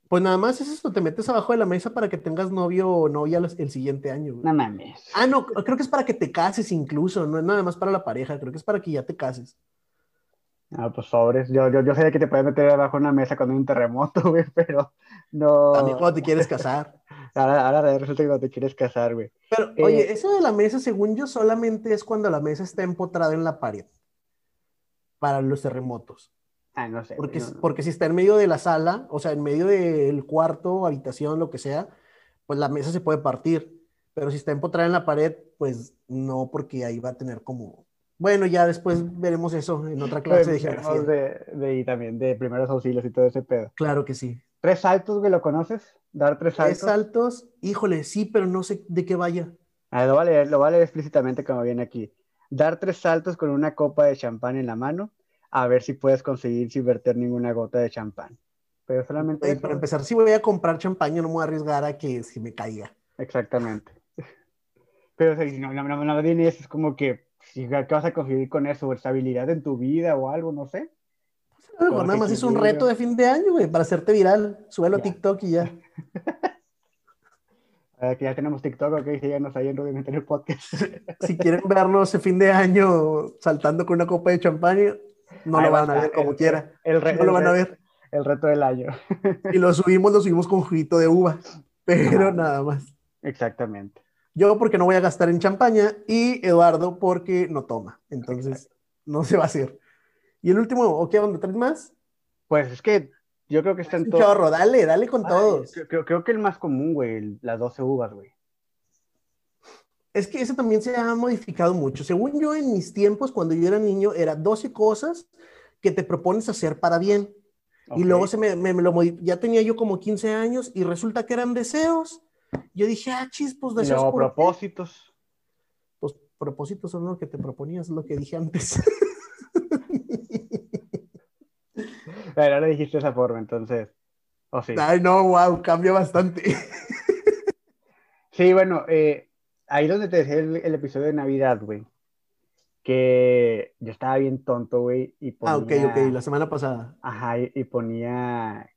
Pues nada más es esto, te metes abajo de la mesa para que tengas novio o novia los- el siguiente año. güey. No mames. Ah, no, creo que es para que te cases incluso, no es nada más para la pareja, creo que es para que ya te cases. Ah, pues sobres. Yo, yo, yo sabía que te puedes meter abajo de una mesa cuando hay un terremoto, [LAUGHS] güey, pero no. También cuando te quieres casar. Ahora, ahora resulta que no te quieres casar, güey. Pero, Eh, oye, eso de la mesa, según yo, solamente es cuando la mesa está empotrada en la pared para los terremotos. Ah, no sé. Porque, no, no. porque si está en medio de la sala, o sea, en medio del cuarto, habitación, lo que sea, pues la mesa se puede partir. Pero si está empotrada en la pared, pues no, porque ahí va a tener como... Bueno, ya después veremos eso en otra clase de geografía. de, de- y también de primeros auxilios y todo ese pedo. Claro que sí. ¿Tres saltos, güey, lo conoces? ¿Dar tres Tres saltos? saltos, híjole, sí, pero no sé de qué vaya. Ah, lo voy a leer, lo voy a leer explícitamente como viene aquí. Dar tres saltos con una copa de champán en la mano, a ver si puedes conseguir sin verter ninguna gota de champán. Pero solamente para empezar, si voy a comprar champaña, no me voy a arriesgar a que se me caiga. Exactamente. [LAUGHS] Pero o sea, no, no, no, no es como que, si, ¿qué vas a conseguir con eso? ¿Estabilidad en tu vida o algo? No sé. Nada más es un reto de fin de año, güey, para hacerte viral. Súbelo a Ya. TikTok y ya. [LAUGHS] Ah, que ya tenemos TikTok, ok, síganos ahí en Rudimental el Podcast. Si quieren vernos ese fin de año saltando con una copa de champaña, no Ahí lo va van a ver como el- quiera. El, No lo van a ver. El reto del año. [LAUGHS] Y lo subimos, lo subimos con juguito de uva. Pero Ajá. nada más. Exactamente. Yo porque no voy a gastar en champaña y Eduardo porque no toma. Entonces, no se va a hacer. Y el último, ¿o qué onda? ¿Tres más? Pues es que yo creo que está en Un todo. chorro, dale, dale con Ay, todos. creo- creo, que el más común, güey, las 12 uvas, güey. Es que ese también se ha modificado mucho. Según yo, en mis tiempos, cuando yo era niño, era 12 cosas que te propones hacer para bien. Y luego se me, me- me lo ya tenía yo como 15 años y resulta que eran deseos. Yo dije, ah, chis, pues deseos. luego ¿por qué? propósitos. Pues propósitos son lo que te proponías, lo que dije antes. [LAUGHS] Pero ahora dijiste esa forma, entonces. O sí. Ay, no, wow, cambia bastante. Sí, bueno, eh, ahí donde te dejé el, el episodio de Navidad, güey. Que yo estaba bien tonto, güey. Y Ah, ok, ok, la semana pasada. Ajá, y, y ponía.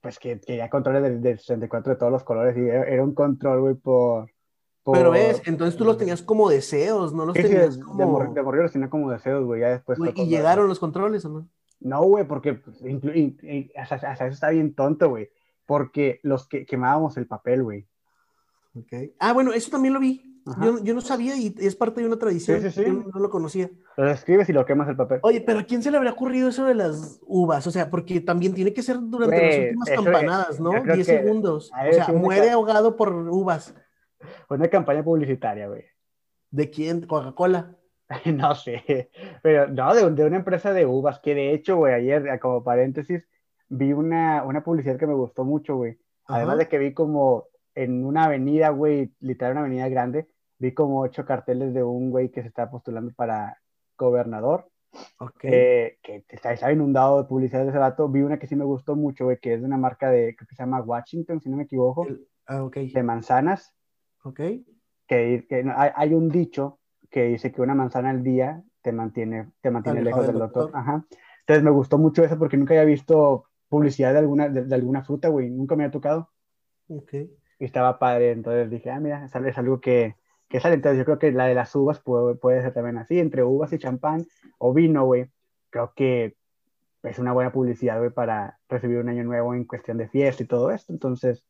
Pues que quería controles del del 64 de todos los colores. Y era, un control, güey, por, por- Pero ves, entonces tú los tenías como deseos, no los Sí, tenías de, como... mor- de los tenía como deseos, güey. Ya después. Güey, ¿Y llegaron los controles o no? No, güey, porque pues, hasta, hasta eso está bien tonto, güey. Porque los que quemábamos el papel, güey. Ok. Ah, bueno, eso también lo vi. Yo, yo no sabía y es parte de una tradición. Sí, sí, sí. Yo no, lo conocía. Lo escribes y lo quemas el papel. Oye, pero ¿a quién se le habría ocurrido eso de las uvas? O sea, porque también tiene que ser durante las últimas campanadas, ¿no? yo creo 10 que- segundos. O sea, una muere ahogado por uvas. Una campaña publicitaria, güey. ¿De quién? Coca-Cola. [LAUGHS] No sé, pero no, de, de una empresa de uvas, que de hecho, güey, ayer, como paréntesis, vi una, una publicidad que me gustó mucho, güey. Además Ajá. de que vi como en una avenida, güey, literal una avenida grande, vi como ocho carteles de un güey que se está postulando para gobernador, Ok. eh, que está, está inundado de publicidad de ese vato. Vi una que sí me gustó mucho, güey, que es de una marca de, creo que se llama Washington, si no me equivoco, El- ah, ok. de manzanas, Ok. que, que no, hay, hay un dicho que dice que una manzana al día te mantiene, te mantiene Alejado lejos del doctor. doctor. Ajá. Entonces me gustó mucho eso porque nunca había visto publicidad de alguna, de, de alguna fruta, güey. Nunca me había tocado. Ok. Y estaba padre. Entonces dije, ah, mira, es al- es algo que, que sale. Entonces yo creo que la de las uvas puede, puede ser también así, entre uvas y champán o vino, güey. Creo que es una buena publicidad, güey, para recibir un año nuevo en cuestión de fiesta y todo esto. Entonces,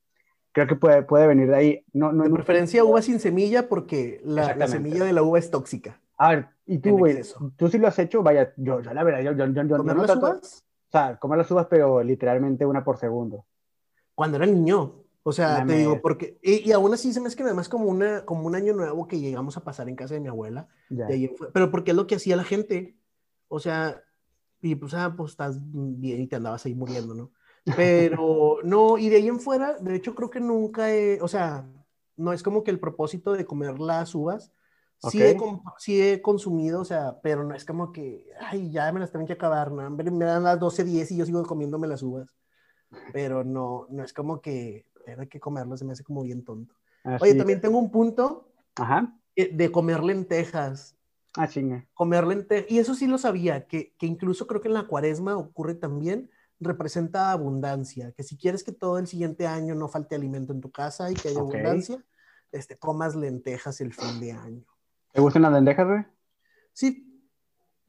creo que puede, puede venir de ahí. No, no, De no- preferencia uva sin semilla porque la, la semilla de la uva es tóxica. A ver, y tú, güey, tú sí lo has hecho, vaya, yo, yo la verdad, yo, yo, yo, yo- ¿Comer no las trato- uvas? O sea, comer las uvas, pero literalmente una por segundo. Cuando era niño. O sea, Mames. te digo, porque... Y, y aún así se me es que además como, una, como un año nuevo que llegamos a pasar en casa de mi abuela. De ahí fue- pero porque es lo que hacía la gente. O sea, y pues, ah, pues estás bien y te andabas ahí muriendo, ¿no? Pero [LAUGHS] no, y de ahí en fuera, de hecho creo que nunca he, o sea, no es como que el propósito de comer las uvas. Sí, he, sí he consumido, o sea, pero no es como que, ay, ya me las tengo que acabar, ¿no? Me dan las 12.10 y yo sigo comiéndome las uvas. Pero no, no es como que hay que comerlas, se me hace como bien tonto. Oye, también tengo un punto Ajá. eh, de comer lentejas Ah, chinga. comer lentejas, y eso sí lo sabía, que, que incluso creo que en la cuaresma ocurre también representa abundancia, que si quieres que todo el siguiente año no falte alimento en tu casa y que haya abundancia, este, comas lentejas el fin de año. ¿Te gustan las lentejas, güey? Sí,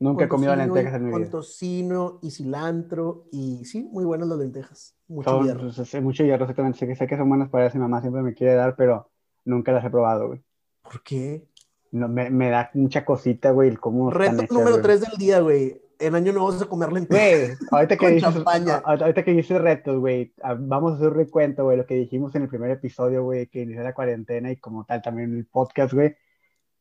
Nunca he con comido lentejas en mi Con vida. tocino y cilantro y sí, muy buenas las lentejas. Mucho Son, hierro. pues, mucho hierro, exactamente. Sé que, sé que son buenas para eso. Mi mamá siempre me quiere dar, pero nunca las he probado, güey. ¿Por qué? No, me, me da mucha cosita, güey, el cómo Reto hechas, número güey. 3 del día, güey. En año no vas a comer lentejas. Güey, ahorita que Con dices, ahorita que dices retos, güey, vamos a hacer un recuento, güey, lo que dijimos en el primer episodio, güey, que inició la cuarentena y como tal también el podcast, güey.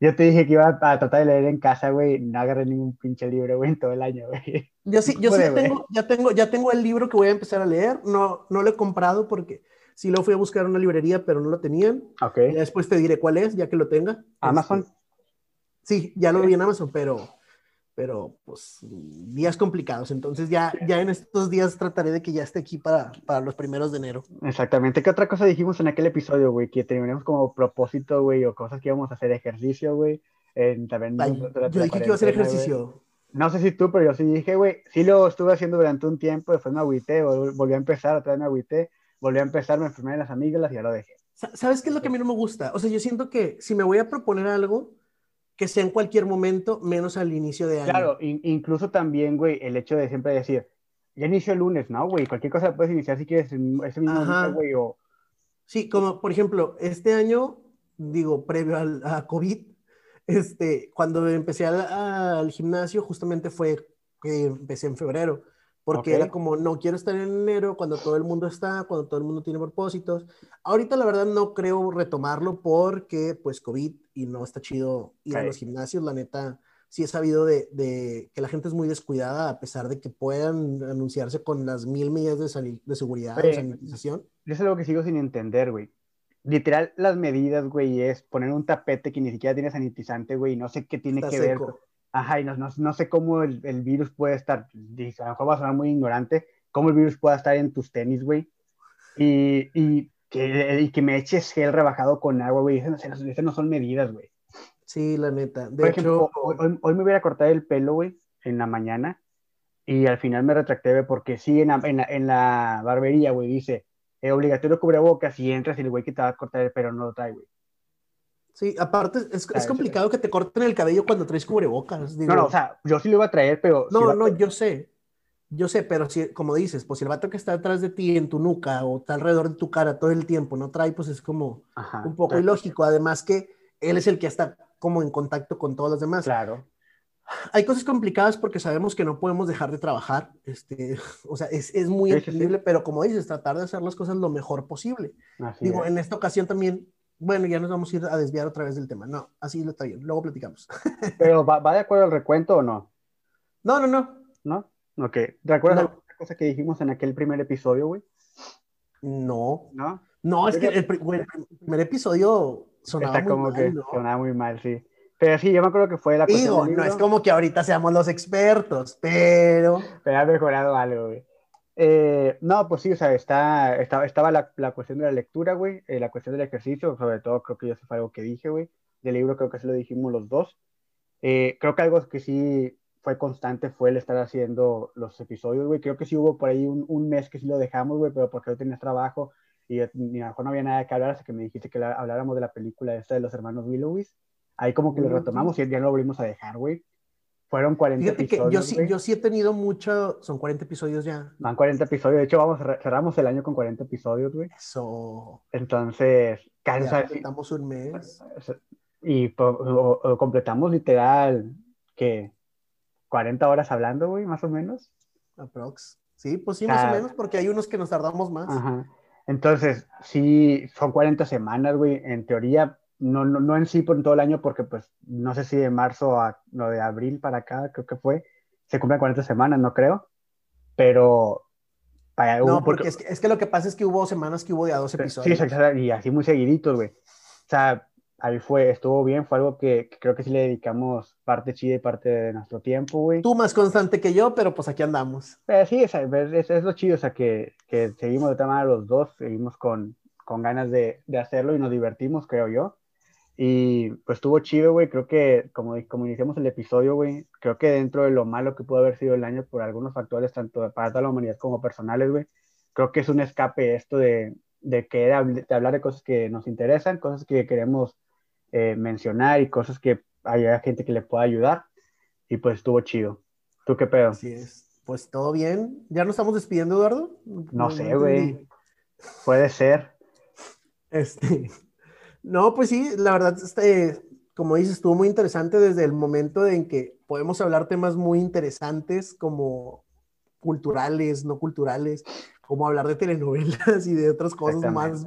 Yo te dije que iba a, tratar de leer en casa, güey, no agarré ningún pinche libro, güey, en todo el año, güey. Yo sí, [LAUGHS] yo sí ya tengo, ya tengo, ya tengo el libro que voy a empezar a leer. No, no lo he comprado porque sí lo fui a buscar en una librería, pero no lo tenían. Ok. Ya después te diré cuál es, ya que lo tenga. Amazon. Este, sí, ya lo vi en Amazon, pero, pero pues días complicados. Entonces ya, ya en estos días trataré de que ya esté aquí para, para los primeros de enero. Exactamente. ¿Qué otra cosa dijimos en aquel episodio, güey? Que teníamos como propósito, güey, o cosas que íbamos a hacer ejercicio, güey. En, también Ay, yo dije que iba a hacer cuarentena, güey. ejercicio. No sé si tú, pero yo sí dije, güey, sí lo estuve haciendo durante un tiempo, después me agüité, vol- volví a empezar, otra vez me agüité, volví a empezar, me enfermé de las amígdalas y ya lo dejé. Sa- ¿Sabes qué es lo que a mí no me gusta? O sea, yo siento que si me voy a proponer algo, que sea en cualquier momento, menos al inicio de año. Claro, in- incluso también, güey, el hecho de siempre decir, ya inició el lunes, ¿no, güey? Cualquier cosa puedes iniciar si quieres ese mismo día, güey, o... Sí, como por ejemplo, este año, digo, previo al, a COVID, este, cuando empecé al, al gimnasio, justamente fue que empecé en febrero, porque Ok. era como, no quiero estar en enero cuando todo el mundo está, cuando todo el mundo tiene propósitos. Ahorita la verdad no creo retomarlo porque pues COVID y no está chido ir a los gimnasios, la neta. Sí he sabido de, de que la gente es muy descuidada a pesar de que puedan anunciarse con las mil medidas de, de seguridad o Oye, sanitización. Yo es algo que sigo sin entender, güey. Literal, las medidas, güey, es poner un tapete que ni siquiera tiene sanitizante, güey, y no sé qué tiene Está que ver. seco. Ajá, y no, no, no sé cómo el, el virus puede estar, a lo mejor va a sonar muy ignorante, cómo el virus pueda estar en tus tenis, güey. Y, y, que, y que me eches gel rebajado con agua, güey. Esas esas no son medidas, güey. Sí, la neta. De Por ejemplo, hecho, hoy, hoy- hoy me hubiera cortado el pelo, güey, en la mañana, y al final me retracté, güey, porque sí, en la, en la, en la barbería, güey, dice, eh, obligatorio cubrebocas, y entras y el güey que te va a cortar el pelo no lo trae, güey. sí, aparte es, es complicado que te corten el cabello cuando traes cubrebocas. digo. No, no, o sea, yo sí lo iba a traer, pero... no, va- no, yo sé. Yo sé, pero si, como dices, pues si el vato que está atrás de ti en tu nuca o está alrededor de tu cara todo el tiempo no trae, pues es como Ajá, un poco claro, ilógico. Además que él es el que está como en contacto con todos los demás. Claro. Hay cosas complicadas porque sabemos que no podemos dejar de trabajar. Este, [LAUGHS] o sea, es, es muy Sí, sí, sí. entendible, pero como dices, tratar de hacer las cosas lo mejor posible. Así Digo, es. en esta ocasión también, bueno, ya nos vamos a ir a desviar otra vez del tema. No, así lo está bien. Luego platicamos. [LAUGHS] Pero ¿va, va de acuerdo al recuento o no? No, no, no. ¿No? Ok. ¿Te acuerdas No. de alguna cosa que dijimos en aquel primer episodio, güey? No. ¿No? No, es que el, primer episodio sonaba Está muy como mal, que ¿no? sonaba muy mal, sí. Pero sí, yo me acuerdo que fue la cuestión Digo, no es como que ahorita seamos los expertos, pero pero ha mejorado algo, güey. Eh, no, pues sí, o sea, está, está- estaba la, la cuestión de la lectura, güey, eh, la cuestión del ejercicio, sobre todo creo que yo sí fue algo que dije, güey. Del libro creo que sí lo dijimos los dos. Eh, creo que algo que sí fue constante fue el estar haciendo los episodios, güey. Creo que sí hubo por ahí un, un mes que sí lo dejamos, güey, pero porque yo tenías trabajo y, y a lo mejor no había nada que hablar hasta que me dijiste que la- habláramos de la película esta de los hermanos Willowis. Ahí como que lo retomamos y ya no lo volvimos a dejar, güey. Fueron 40 fíjate que yo episodios, sí, yo sí he tenido mucho, son 40 episodios ya. Van 40 episodios. De hecho, vamos, cerramos el año con 40 episodios, güey. Eso, Entonces, sí, completamos un mes. y po- o- o completamos literal, que 40 horas hablando, güey, más o menos. Aprox. Sí, pues sí, O sea, más o menos, porque hay unos que nos tardamos más. Ajá. Entonces, sí, son 40 semanas, güey. En teoría, no, no, no en sí por todo el año, porque pues no sé si de marzo a no de abril para acá, creo que fue, se cumplen 40 semanas, no creo. Pero, para, No, hubo- porque es que, es que lo que pasa es que hubo semanas que hubo de a dos Sí, episodios. exacto, y así muy seguiditos, güey. O sea, ahí fue, estuvo bien, fue algo que, que creo que sí le dedicamos parte chida y parte de nuestro tiempo, güey. Tú más constante que yo, pero pues aquí andamos. Pero sí, es, es, es lo chido, o sea, que, que seguimos de tal manera los dos, seguimos con, con ganas de, de hacerlo y nos divertimos, creo yo. Y pues estuvo chido, güey. Creo que, como, como iniciamos el episodio, güey, creo que dentro de lo malo que pudo haber sido el año por algunos factores, tanto para toda la humanidad como personales, güey, creo que es un escape esto de, de, que, de hablar de cosas que nos interesan, cosas que queremos eh, mencionar y cosas que haya gente que le pueda ayudar. Y pues estuvo chido. ¿Tú qué pedo? Así es. Pues todo bien. ¿Ya nos estamos despidiendo, Eduardo? No, sé, güey. Puede ser. Este. [LAUGHS] No, pues sí, la verdad, este, como dices, estuvo muy interesante desde el momento en que podemos hablar temas muy interesantes como culturales, no culturales, como hablar de telenovelas [LAUGHS] y de otras cosas más,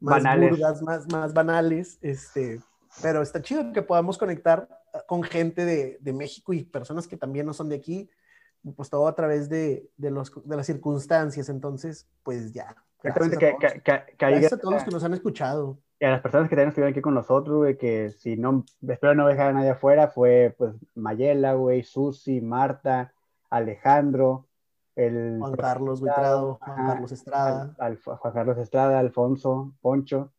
más banales. burdas, más, más banales. Este, pero está chido que podamos conectar con gente de, de, México y personas que también no son de aquí, pues todo a través de, de, los, de las circunstancias. Entonces, pues ya. Exactamente, que, que, que, gracias a todos los que nos han escuchado. Y a las personas que también estuvieron aquí con nosotros, güey, que si no, espero no dejar a nadie afuera, fue pues Mayela, güey, Susi, Marta, Alejandro, el Juan Carlos Buitrado, Juan Carlos Estrada. Juan Carlos Estrada, Alfonso, Poncho,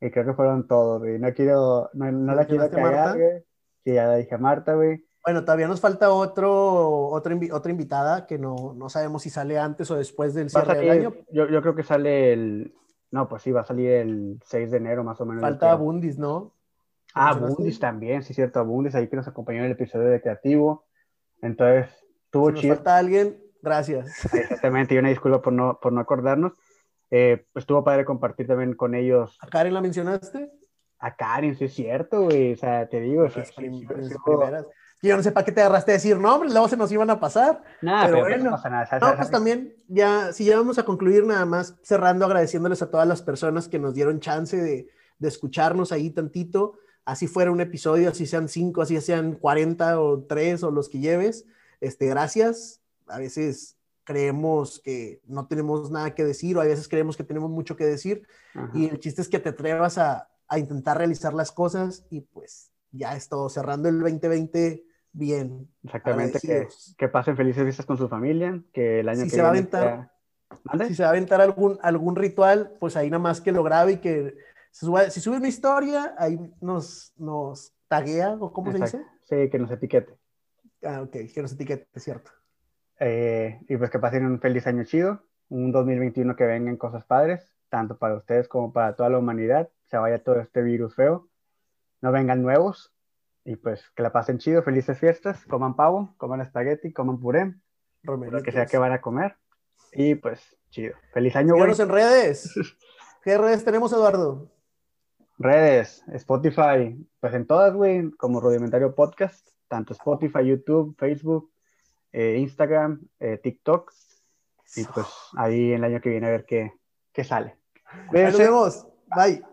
y creo que fueron todos, güey. No quiero, no, no la quiero cagar, güey. Sí, ya la dije Marta, güey. Bueno, todavía nos falta otro, otro otra invitada que no, no, sabemos si sale antes o después del cierre del año. Yo, yo, creo que sale el. No, pues sí, va a salir el 6 de enero más o menos. Falta Bundis, ¿no? Ah, Bundis también, sí, cierto, Bundis ahí que nos acompañó en el episodio de Creativo. Entonces, tuvo si nos falta alguien, gracias. Exactamente, y una disculpa por no, por no acordarnos. Eh, pues estuvo padre compartir también con ellos. ¿A Karen la mencionaste? A Karen, sí es cierto, güey. O sea, te digo, sí, yo no sé para qué te agarraste a decir nombres, luego se nos iban a pasar. Nada, pero, bueno, no pasa nada. No, pues también, ya, si ya vamos a concluir nada más cerrando, agradeciéndoles a todas las personas que nos dieron chance de, de escucharnos ahí tantito, así fuera un episodio, así sean cinco, así sean 40 o tres o los que lleves. Este, gracias. A veces creemos que no tenemos nada que decir o a veces creemos que tenemos mucho que decir y el chiste es que te atrevas a, a intentar realizar las cosas y pues ya es todo, cerrando el 2020 bien. Exactamente, que, que, pasen felices fiestas con su familia, que el año si que se va a aventar, Si se va a aventar algún, algún ritual, pues ahí nada más que lo grabe y que si sube una historia, ahí nos, nos taguea, o cómo se dice. Sí, que nos etiquete. Ah, ok, que nos etiquete, cierto. Eh, y pues que pasen un feliz año chido, un 2021 que vengan cosas padres, tanto para ustedes como para toda la humanidad, se vaya todo este virus feo no vengan nuevos. Y pues que la pasen chido, felices fiestas, coman pavo, coman espagueti, coman puré, lo que sea que van a comer. Y pues chido. Feliz año, güey. en redes. [LAUGHS] ¿Qué redes tenemos, Eduardo? Redes, Spotify, pues en todas, güey, como Rudimentario Podcast, tanto Spotify, YouTube, Facebook, eh, Instagram, eh, TikTok. Y pues ahí en el año que viene a ver qué, qué sale. Nos vemos. Bye.